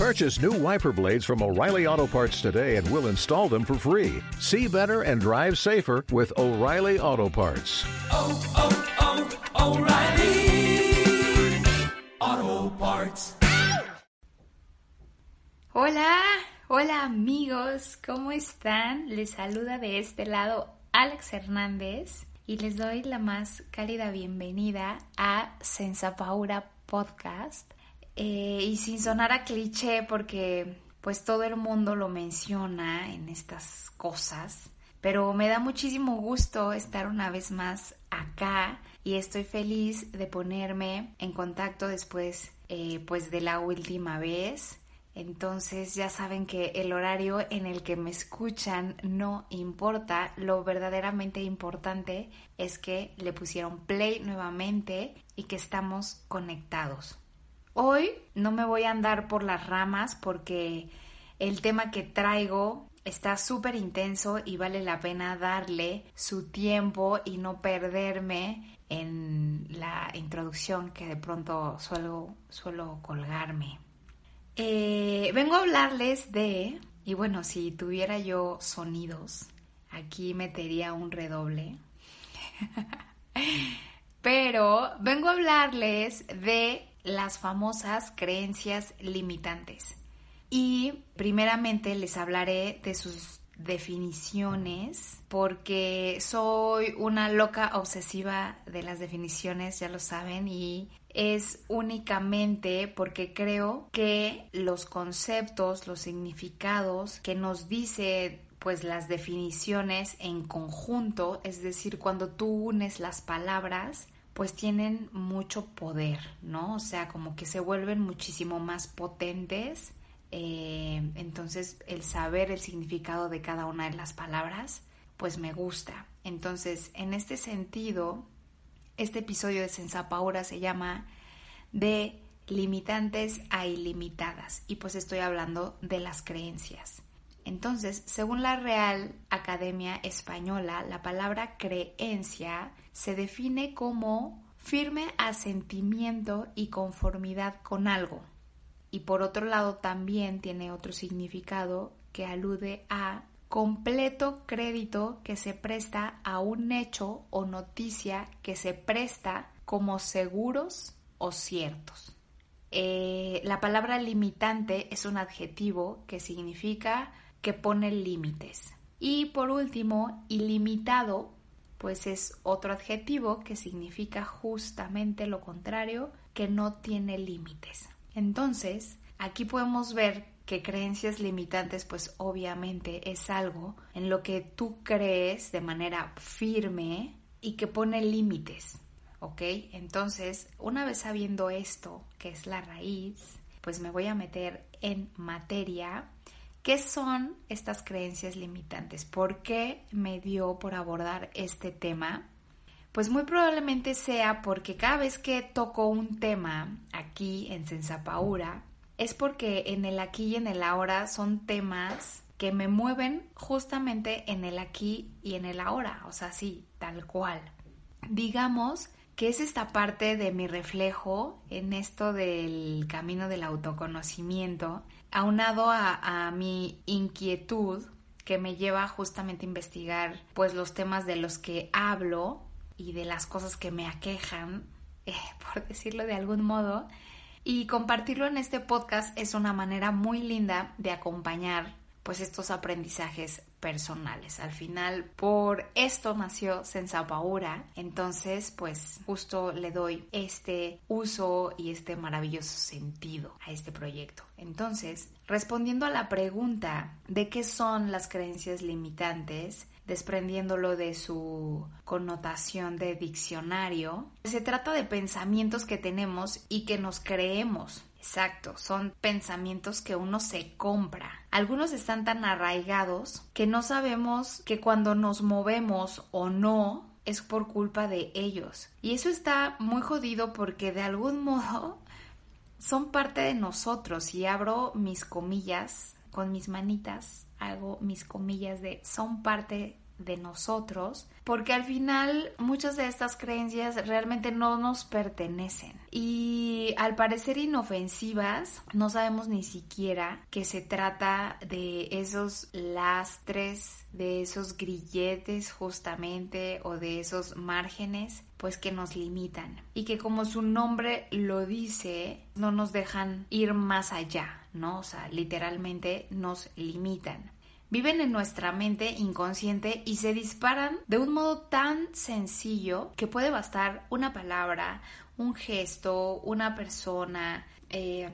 Purchase new wiper blades from O'Reilly Auto Parts today and we'll install them for free. See better and drive safer with O'Reilly Auto Parts. Oh, oh, oh, O'Reilly Auto Parts. Hola, hola amigos, ¿cómo están? Les saluda de este lado Alex Hernández y les doy la más cálida bienvenida a Sensapaura Podcast. Eh, y sin sonar a cliché porque pues todo el mundo lo menciona en estas cosas, pero me da muchísimo gusto estar una vez más acá y estoy feliz de ponerme en contacto después eh, pues de la última vez. Entonces ya saben que el horario en el que me escuchan no importa, lo verdaderamente importante es que le pusieron play nuevamente y que estamos conectados. Hoy no me voy a andar por las ramas porque el tema que traigo está súper intenso y vale la pena darle su tiempo y no perderme en la introducción que de pronto suelo, suelo colgarme. Eh, vengo a hablarles de, y bueno, si tuviera yo sonidos, aquí metería un redoble. Pero vengo a hablarles de las famosas creencias limitantes. Y primeramente les hablaré de sus definiciones porque soy una loca obsesiva de las definiciones, ya lo saben, y es únicamente porque creo que los conceptos, los significados que nos dice pues las definiciones en conjunto, es decir, cuando tú unes las palabras, pues tienen mucho poder, ¿no? O sea, como que se vuelven muchísimo más potentes. Eh, entonces, el saber el significado de cada una de las palabras, pues me gusta. Entonces, en este sentido, este episodio de Sensapaura se llama de limitantes a ilimitadas y pues estoy hablando de las creencias. Entonces, según la Real Academia Española, la palabra creencia se define como firme asentimiento y conformidad con algo. Y por otro lado también tiene otro significado que alude a completo crédito que se presta a un hecho o noticia que se presta como seguros o ciertos. Eh, la palabra limitante es un adjetivo que significa que pone límites. Y por último, ilimitado, pues es otro adjetivo que significa justamente lo contrario, que no tiene límites. Entonces, aquí podemos ver que creencias limitantes, pues obviamente es algo en lo que tú crees de manera firme y que pone límites, ¿ok? Entonces, una vez sabiendo esto, que es la raíz, pues me voy a meter en materia ¿Qué son estas creencias limitantes? ¿Por qué me dio por abordar este tema? Pues muy probablemente sea porque cada vez que toco un tema aquí en Sensapaura, es porque en el aquí y en el ahora son temas que me mueven justamente en el aquí y en el ahora, o sea, sí, tal cual. Digamos que es esta parte de mi reflejo en esto del camino del autoconocimiento, aunado a, a mi inquietud que me lleva justamente a investigar pues los temas de los que hablo y de las cosas que me aquejan, eh, por decirlo de algún modo, y compartirlo en este podcast es una manera muy linda de acompañar pues estos aprendizajes personales. Al final, por esto nació Sensapaura. Entonces, pues justo le doy este uso y este maravilloso sentido a este proyecto. Entonces, respondiendo a la pregunta de qué son las creencias limitantes, desprendiéndolo de su connotación de diccionario, se trata de pensamientos que tenemos y que nos creemos Exacto, son pensamientos que uno se compra. Algunos están tan arraigados que no sabemos que cuando nos movemos o no es por culpa de ellos. Y eso está muy jodido porque de algún modo son parte de nosotros y abro mis comillas con mis manitas, hago mis comillas de son parte de nosotros, porque al final muchas de estas creencias realmente no nos pertenecen. Y al parecer inofensivas, no sabemos ni siquiera que se trata de esos lastres, de esos grilletes justamente o de esos márgenes pues que nos limitan. Y que como su nombre lo dice, no nos dejan ir más allá, ¿no? O sea, literalmente nos limitan viven en nuestra mente inconsciente y se disparan de un modo tan sencillo que puede bastar una palabra, un gesto, una persona, eh,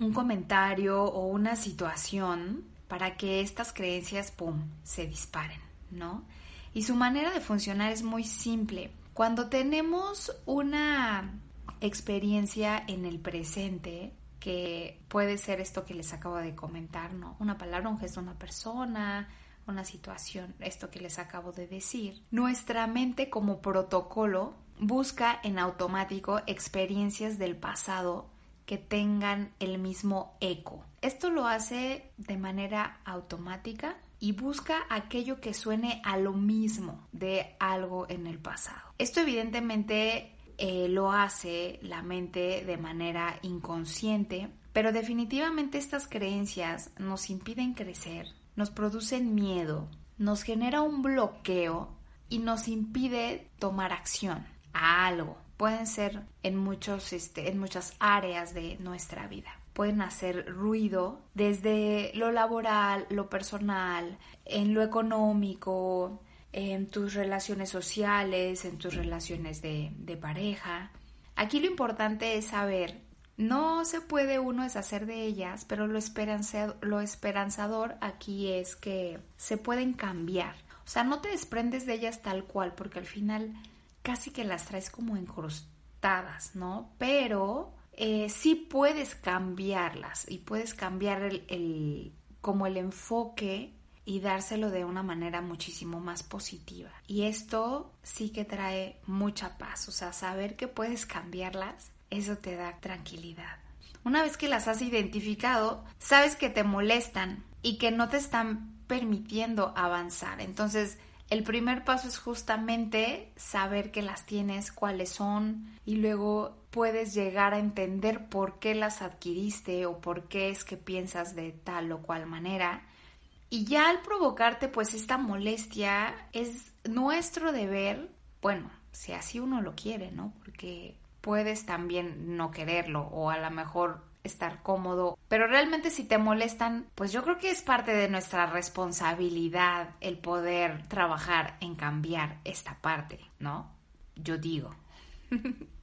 un comentario o una situación para que estas creencias, ¡pum!, se disparen, ¿no? Y su manera de funcionar es muy simple. Cuando tenemos una experiencia en el presente, que puede ser esto que les acabo de comentar, ¿no? Una palabra, un gesto, una persona, una situación, esto que les acabo de decir. Nuestra mente como protocolo busca en automático experiencias del pasado que tengan el mismo eco. Esto lo hace de manera automática y busca aquello que suene a lo mismo de algo en el pasado. Esto evidentemente eh, lo hace la mente de manera inconsciente, pero definitivamente estas creencias nos impiden crecer, nos producen miedo, nos genera un bloqueo y nos impide tomar acción a algo. Pueden ser en, muchos, este, en muchas áreas de nuestra vida. Pueden hacer ruido desde lo laboral, lo personal, en lo económico, en tus relaciones sociales, en tus relaciones de, pareja. Aquí lo importante es saber, no se puede uno deshacer de ellas, pero lo, lo esperanzador aquí es que se pueden cambiar. O sea, no te desprendes de ellas tal cual, porque al final casi que las traes como incrustadas, ¿no? Pero eh, sí puedes cambiarlas y puedes cambiar el, como el enfoque y dárselo de una manera muchísimo más positiva. Y esto sí que trae mucha paz, o sea, saber que puedes cambiarlas, eso te da tranquilidad. Una vez que las has identificado, sabes que te molestan y que no te están permitiendo avanzar. Entonces, el primer paso es justamente saber que las tienes, cuáles son y luego puedes llegar a entender por qué las adquiriste o por qué es que piensas de tal o cual manera y ya al provocarte pues esta molestia es nuestro deber, bueno, si así uno lo quiere, ¿no? Porque puedes también no quererlo o a lo mejor estar cómodo, pero realmente si te molestan, pues yo creo que es parte de nuestra responsabilidad el poder trabajar en cambiar esta parte, ¿no? Yo digo.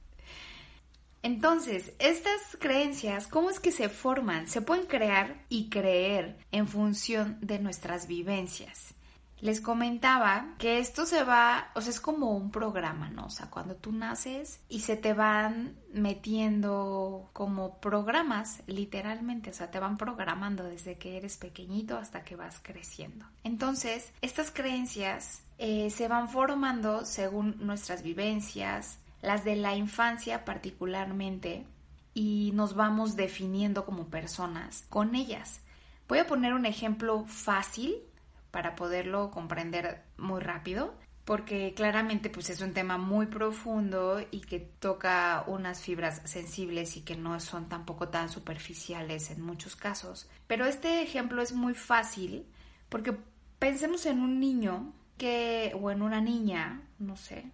Entonces, estas creencias, ¿cómo es que se forman? Se pueden crear y creer en función de nuestras vivencias. Les comentaba que esto se va, o sea, es como un programa, ¿no? O sea, cuando tú naces y se te van metiendo como programas, literalmente, o sea, te van programando desde que eres pequeñito hasta que vas creciendo. Entonces, estas creencias eh, se van formando según nuestras vivencias, las de la infancia particularmente, y nos vamos definiendo como personas con ellas. Voy a poner un ejemplo fácil para poderlo comprender muy rápido, porque claramente pues es un tema muy profundo y que toca unas fibras sensibles y que no son tampoco tan superficiales en muchos casos. Pero este ejemplo es muy fácil porque pensemos en un niño que o en una niña, no sé,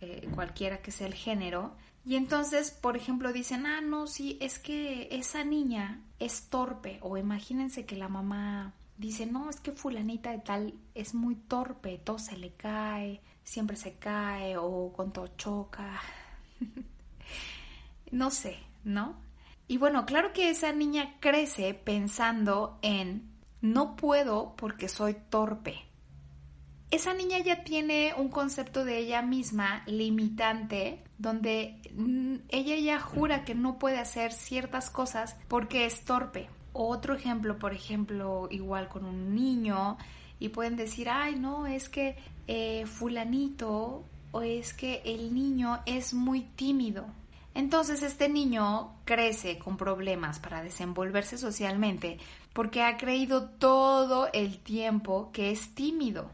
eh, cualquiera que sea el género. Y entonces, por ejemplo, dicen, ah, no, sí, es que esa niña es torpe. O imagínense que la mamá dice, no, es que fulanita de tal es muy torpe, todo se le cae, siempre se cae o con todo choca. no sé, ¿no? Y bueno, claro que esa niña crece pensando en, no puedo porque soy torpe esa niña ya tiene un concepto de ella misma limitante donde mm, ella ya jura que no puede hacer ciertas cosas porque es torpe. Otro ejemplo, por ejemplo, igual con un niño y pueden decir, ay, no, es que eh, fulanito o es que el niño es muy tímido. Entonces este niño crece con problemas para desenvolverse socialmente porque ha creído todo el tiempo que es tímido.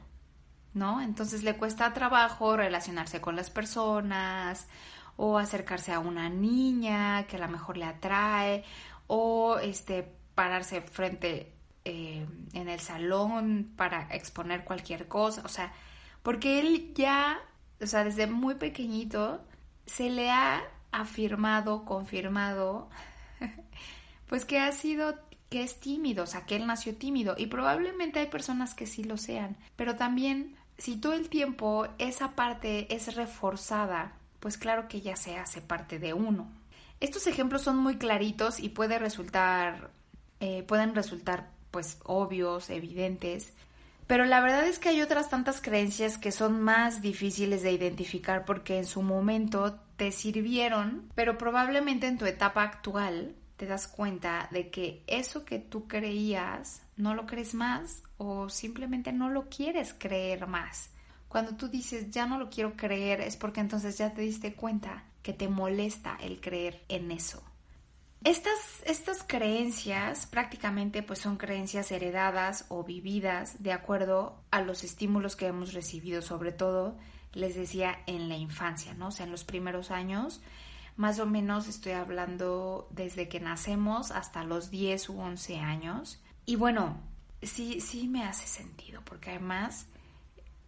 ¿No? Entonces le cuesta trabajo relacionarse con las personas o acercarse a una niña que a lo mejor le atrae o este pararse frente eh, en el salón para exponer cualquier cosa, o sea, porque él ya, o sea, desde muy pequeñito se le ha afirmado, confirmado, pues que ha sido que es tímido, o sea, que él nació tímido y probablemente hay personas que sí lo sean, pero también si todo el tiempo esa parte es reforzada, pues claro que ya se hace parte de uno. Estos ejemplos son muy claritos y puede resultar, eh, pueden resultar pues obvios, evidentes, pero la verdad es que hay otras tantas creencias que son más difíciles de identificar porque en su momento te sirvieron, pero probablemente en tu etapa actual te das cuenta de que eso que tú creías no lo crees más o simplemente no lo quieres creer más. Cuando tú dices ya no lo quiero creer es porque entonces ya te diste cuenta que te molesta el creer en eso. Estas, estas creencias prácticamente pues son creencias heredadas o vividas de acuerdo a los estímulos que hemos recibido, sobre todo, les decía, en la infancia, ¿no? O sea, en los primeros años más o menos estoy hablando desde que nacemos hasta los 10 u 11 años. Y bueno, sí, sí me hace sentido, porque además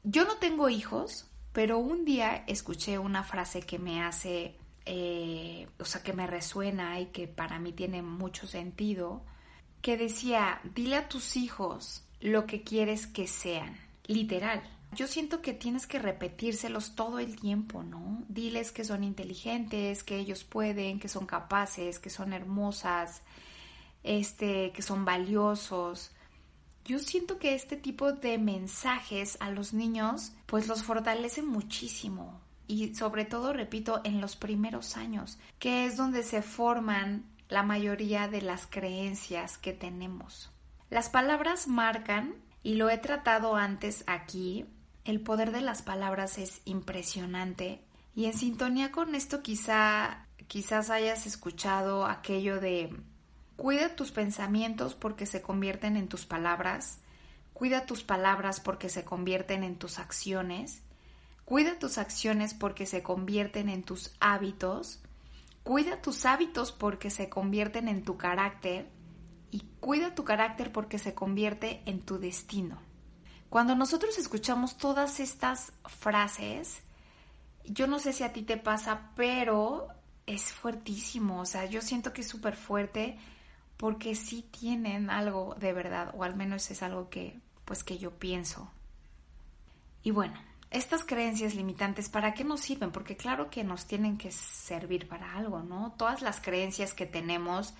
yo no tengo hijos, pero un día escuché una frase que me hace, eh, o sea, que me resuena y que para mí tiene mucho sentido, que decía, dile a tus hijos lo que quieres que sean, literal. Yo siento que tienes que repetírselos todo el tiempo, ¿no? Diles que son inteligentes, que ellos pueden, que son capaces, que son hermosas, este, que son valiosos. Yo siento que este tipo de mensajes a los niños pues los fortalece muchísimo y sobre todo, repito, en los primeros años, que es donde se forman la mayoría de las creencias que tenemos. Las palabras marcan, y lo he tratado antes aquí, el poder de las palabras es impresionante y en sintonía con esto quizá quizás hayas escuchado aquello de cuida tus pensamientos porque se convierten en tus palabras, cuida tus palabras porque se convierten en tus acciones, cuida tus acciones porque se convierten en tus hábitos, cuida tus hábitos porque se convierten en tu carácter y cuida tu carácter porque se convierte en tu destino. Cuando nosotros escuchamos todas estas frases, yo no sé si a ti te pasa, pero es fuertísimo. O sea, yo siento que es súper fuerte porque sí tienen algo de verdad, o al menos es algo que, pues, que yo pienso. Y bueno, estas creencias limitantes, ¿para qué nos sirven? Porque claro que nos tienen que servir para algo, ¿no? Todas las creencias que tenemos,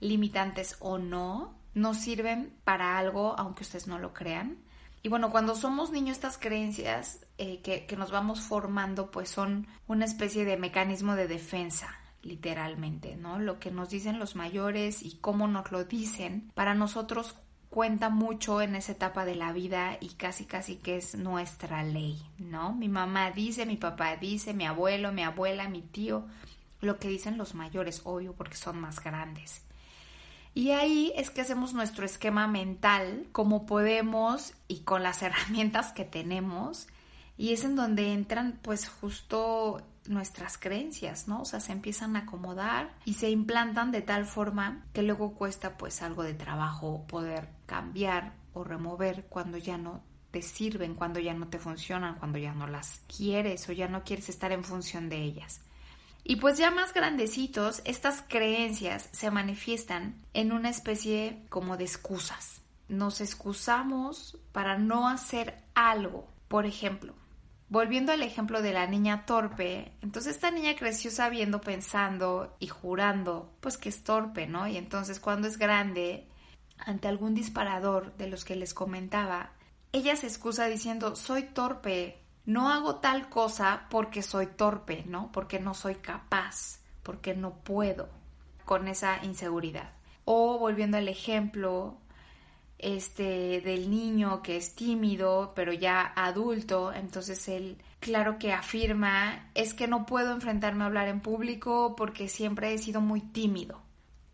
limitantes o no, nos sirven para algo, aunque ustedes no lo crean. Y bueno, cuando somos niños estas creencias eh, que, que nos vamos formando pues son una especie de mecanismo de defensa literalmente, ¿no? Lo que nos dicen los mayores y cómo nos lo dicen, para nosotros cuenta mucho en esa etapa de la vida y casi casi que es nuestra ley, ¿no? Mi mamá dice, mi papá dice, mi abuelo, mi abuela, mi tío, lo que dicen los mayores, obvio, porque son más grandes. Y ahí es que hacemos nuestro esquema mental, como podemos y con las herramientas que tenemos. Y es en donde entran pues justo nuestras creencias, ¿no? O sea, se empiezan a acomodar y se implantan de tal forma que luego cuesta pues algo de trabajo poder cambiar o remover cuando ya no te sirven, cuando ya no te funcionan, cuando ya no las quieres o ya no quieres estar en función de ellas. Y pues ya más grandecitos, estas creencias se manifiestan en una especie como de excusas. Nos excusamos para no hacer algo. Por ejemplo, volviendo al ejemplo de la niña torpe, entonces esta niña creció sabiendo, pensando y jurando, pues que es torpe, ¿no? Y entonces cuando es grande, ante algún disparador de los que les comentaba, ella se excusa diciendo, soy torpe, no hago tal cosa porque soy torpe, ¿no? Porque no soy capaz, porque no puedo, con esa inseguridad. O volviendo al ejemplo este del niño que es tímido, pero ya adulto, entonces él claro que afirma, es que no puedo enfrentarme a hablar en público porque siempre he sido muy tímido.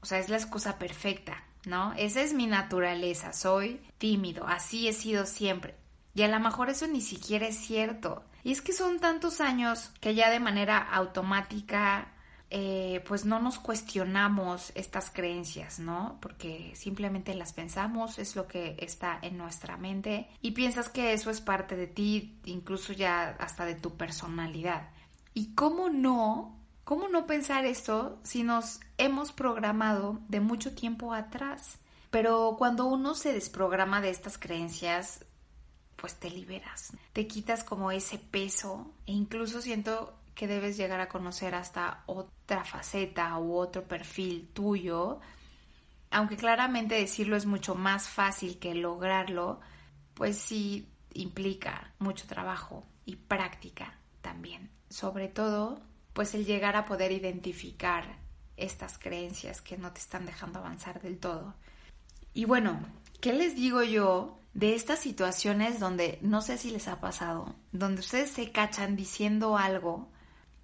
O sea, es la excusa perfecta, ¿no? Esa es mi naturaleza, soy tímido, así he sido siempre. Y a lo mejor eso ni siquiera es cierto. Y es que son tantos años que ya de manera automática eh, pues no nos cuestionamos estas creencias, ¿no? Porque simplemente las pensamos, es lo que está en nuestra mente y piensas que eso es parte de ti, incluso ya hasta de tu personalidad. ¿Y cómo no? ¿Cómo no pensar esto si nos hemos programado de mucho tiempo atrás? Pero cuando uno se desprograma de estas creencias, pues te liberas, te quitas como ese peso e incluso siento que debes llegar a conocer hasta otra faceta u otro perfil tuyo, aunque claramente decirlo es mucho más fácil que lograrlo, pues sí implica mucho trabajo y práctica también. Sobre todo, pues el llegar a poder identificar estas creencias que no te están dejando avanzar del todo. Y bueno, ¿qué les digo yo de estas situaciones donde no sé si les ha pasado, donde ustedes se cachan diciendo algo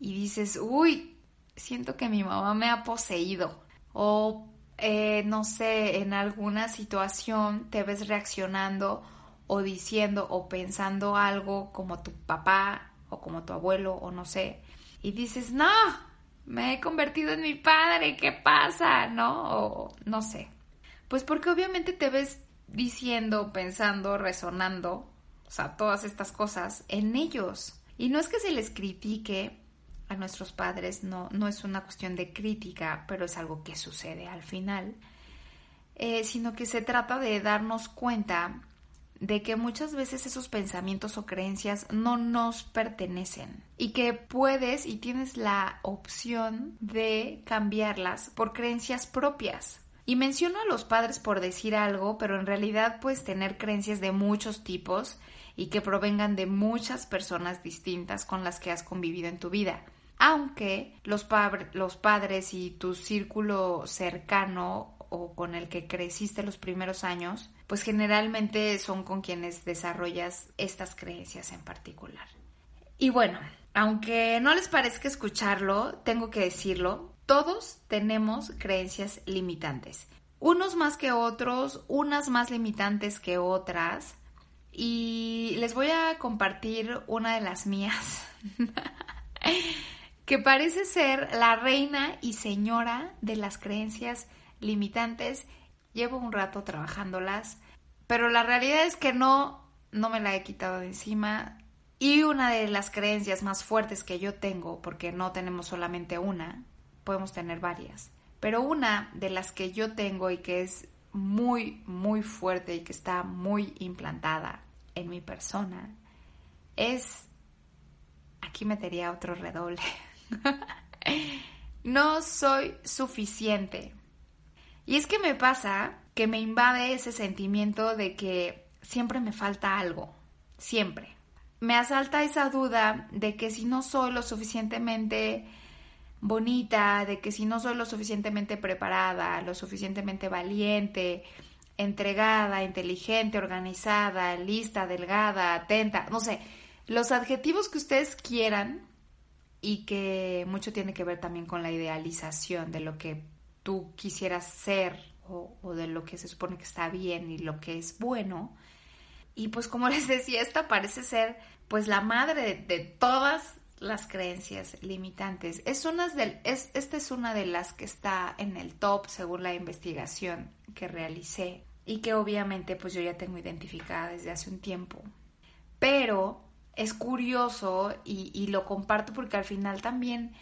y dices, uy, siento que mi mamá me ha poseído. O, eh, no sé, en alguna situación te ves reaccionando o diciendo o pensando algo como tu papá o como tu abuelo o no sé. Y dices, no, me he convertido en mi padre, ¿qué pasa? ¿No? O no sé. Pues porque obviamente te ves diciendo, pensando, resonando, o sea, todas estas cosas en ellos. Y no es que se les critique a nuestros padres, no, no es una cuestión de crítica, pero es algo que sucede al final, eh, sino que se trata de darnos cuenta de que muchas veces esos pensamientos o creencias no nos pertenecen y que puedes y tienes la opción de cambiarlas por creencias propias. Y menciono a los padres por decir algo, pero en realidad puedes tener creencias de muchos tipos y que provengan de muchas personas distintas con las que has convivido en tu vida aunque los, padres y tu círculo cercano o con el que creciste los primeros años, pues generalmente son con quienes desarrollas estas creencias en particular. Y bueno, aunque no les parezca escucharlo, tengo que decirlo, todos tenemos creencias limitantes. Unos más que otros, unas más limitantes que otras. Y les voy a compartir una de las mías. que parece ser la reina y señora de las creencias limitantes. Llevo un rato trabajándolas, pero la realidad es que no, no me la he quitado de encima. Y una de las creencias más fuertes que yo tengo, porque no tenemos solamente una, podemos tener varias, pero una de las que yo tengo y que es muy, muy fuerte y que está muy implantada en mi persona, es, aquí metería otro redoble, no soy suficiente. Y es que me pasa que me invade ese sentimiento de que siempre me falta algo, siempre. Me asalta esa duda de que si no soy lo suficientemente bonita, de que si no soy lo suficientemente preparada, lo suficientemente valiente, entregada, inteligente, organizada, lista, delgada, atenta, no sé, los adjetivos que ustedes quieran, y que mucho tiene que ver también con la idealización de lo que tú quisieras ser o, de lo que se supone que está bien y lo que es bueno. Y pues como les decía, esta parece ser pues la madre de, todas las creencias limitantes. Es una es, esta es una de las que está en el top según la investigación que realicé y que obviamente pues yo ya tengo identificada desde hace un tiempo. Pero es curioso y, lo comparto porque al final también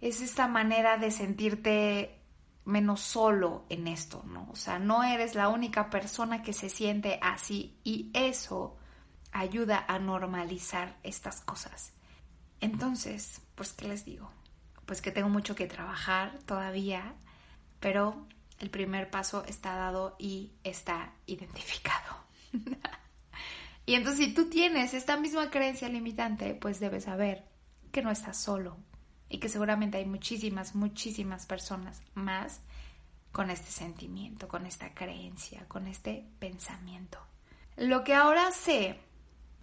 es esta manera de sentirte menos solo en esto, ¿no? O sea, no eres la única persona que se siente así y eso ayuda a normalizar estas cosas. Entonces, pues, ¿qué les digo? Pues que tengo mucho que trabajar todavía, pero el primer paso está dado y está identificado. Y entonces si tú tienes esta misma creencia limitante, pues debes saber que no estás solo y que seguramente hay muchísimas, muchísimas personas más con este sentimiento, con esta creencia, con este pensamiento. Lo que ahora sé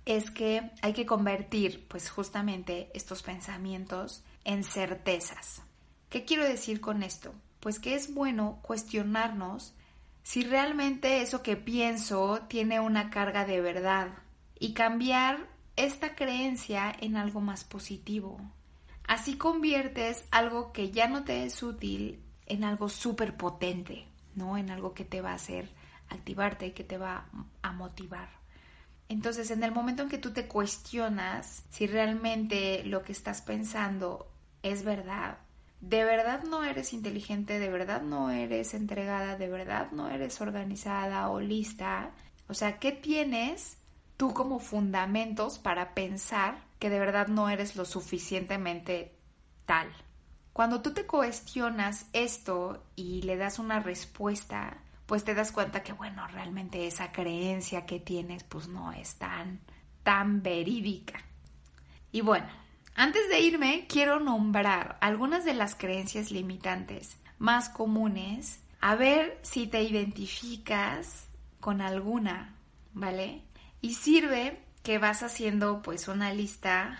es que hay que convertir pues justamente estos pensamientos en certezas. ¿Qué quiero decir con esto? Pues que es bueno cuestionarnos si realmente eso que pienso tiene una carga de verdad y cambiar esta creencia en algo más positivo. Así conviertes algo que ya no te es útil en algo súper potente, ¿no? En algo que te va a hacer activarte y que te va a motivar. Entonces, en el momento en que tú te cuestionas si realmente lo que estás pensando es verdad, de verdad no eres inteligente, de verdad no eres entregada, de verdad no eres organizada o lista, o sea, ¿qué tienes tú como fundamentos para pensar que de verdad no eres lo suficientemente tal? Cuando tú te cuestionas esto y le das una respuesta, pues te das cuenta que, bueno, realmente esa creencia que tienes, pues no es tan, tan verídica. Y bueno, antes de irme, quiero nombrar algunas de las creencias limitantes más comunes, a ver si te identificas con alguna, ¿vale? Y sirve que vas haciendo pues una lista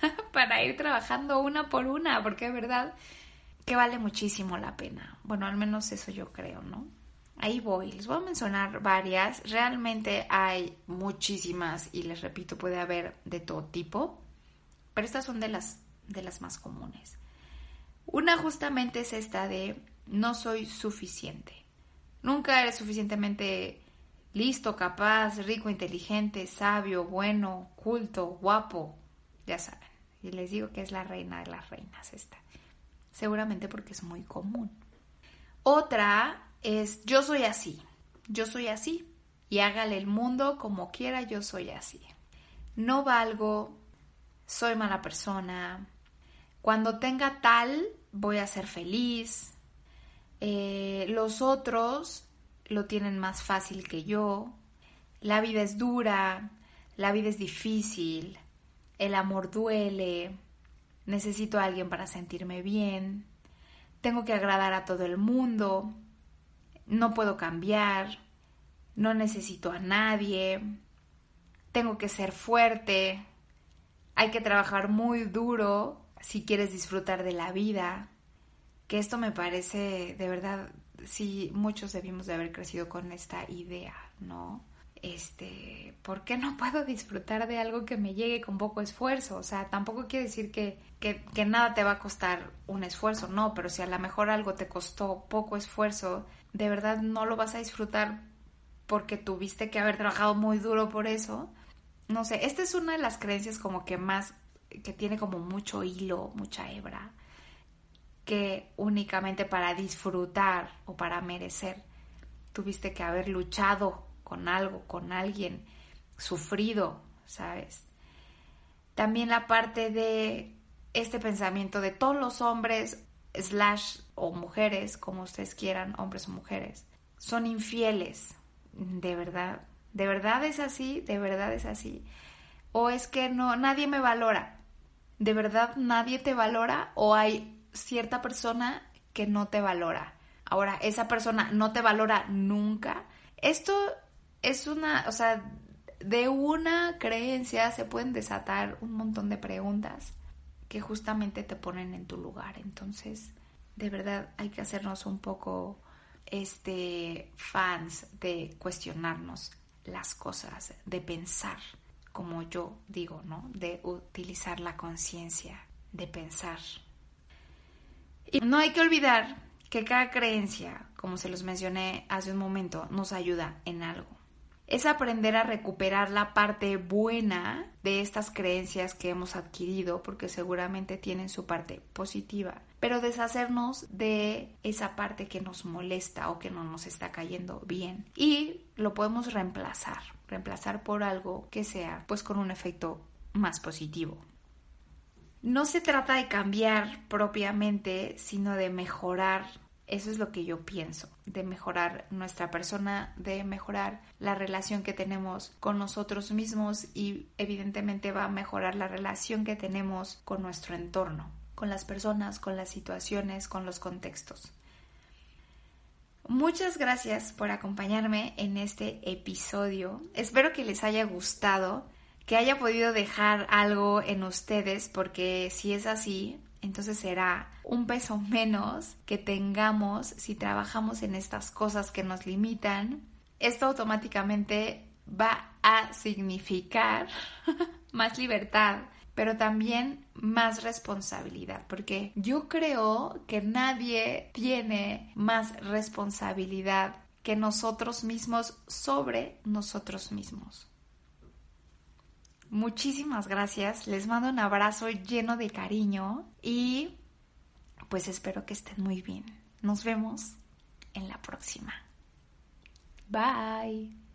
para ir trabajando una por una, porque es verdad que vale muchísimo la pena. Bueno, al menos eso yo creo, ¿no? Ahí voy, les voy a mencionar varias. Realmente hay muchísimas y les repito, puede haber de todo tipo, pero estas son de las, de las más comunes. Una justamente es esta de no soy suficiente. Nunca eres suficientemente listo, capaz, rico, inteligente, sabio, bueno, culto, guapo. Ya saben. Y les digo que es la reina de las reinas esta. Seguramente porque es muy común. Otra es yo soy así, yo soy así y hágale el mundo como quiera, yo soy así. No valgo, soy mala persona, cuando tenga tal voy a ser feliz, eh, los otros lo tienen más fácil que yo, la vida es dura, la vida es difícil, el amor duele, necesito a alguien para sentirme bien, tengo que agradar a todo el mundo, no puedo cambiar, no necesito a nadie, tengo que ser fuerte, hay que trabajar muy duro si quieres disfrutar de la vida, que esto me parece de verdad, sí, muchos debimos de haber crecido con esta idea, ¿no? Este, ¿por qué no puedo disfrutar de algo que me llegue con poco esfuerzo? O sea, tampoco quiere decir que, que, que nada te va a costar un esfuerzo, no, pero si a lo mejor algo te costó poco esfuerzo, de verdad no lo vas a disfrutar porque tuviste que haber trabajado muy duro por eso. No sé, esta es una de las creencias como que más, que tiene como mucho hilo, mucha hebra, que únicamente para disfrutar o para merecer tuviste que haber luchado con algo, con alguien, sufrido, ¿sabes? También la parte de este pensamiento de todos los hombres slash o mujeres, como ustedes quieran, hombres o mujeres, son infieles. De verdad, de verdad es así, de verdad es así. O es que no, nadie me valora. De verdad nadie te valora o hay cierta persona que no te valora. Ahora, esa persona no te valora nunca. Esto es una, o sea, de una creencia se pueden desatar un montón de preguntas que justamente te ponen en tu lugar. Entonces, de verdad hay que hacernos un poco este fans de cuestionarnos las cosas, de pensar, como yo digo, ¿no? De utilizar la conciencia, de pensar. Y no hay que olvidar que cada creencia, como se los mencioné hace un momento, nos ayuda en algo es aprender a recuperar la parte buena de estas creencias que hemos adquirido, porque seguramente tienen su parte positiva, pero deshacernos de esa parte que nos molesta o que no nos está cayendo bien y lo podemos reemplazar, reemplazar por algo que sea pues con un efecto más positivo. No se trata de cambiar propiamente, sino de mejorar eso es lo que yo pienso, de mejorar nuestra persona, de mejorar la relación que tenemos con nosotros mismos y evidentemente va a mejorar la relación que tenemos con nuestro entorno, con las personas, con las situaciones, con los contextos. Muchas gracias por acompañarme en este episodio. Espero que les haya gustado, que haya podido dejar algo en ustedes, porque si es así, entonces será un peso menos que tengamos si trabajamos en estas cosas que nos limitan. Esto automáticamente va a significar más libertad, pero también más responsabilidad, porque yo creo que nadie tiene más responsabilidad que nosotros mismos sobre nosotros mismos. Muchísimas gracias, les mando un abrazo lleno de cariño y pues espero que estén muy bien. Nos vemos en la próxima. Bye.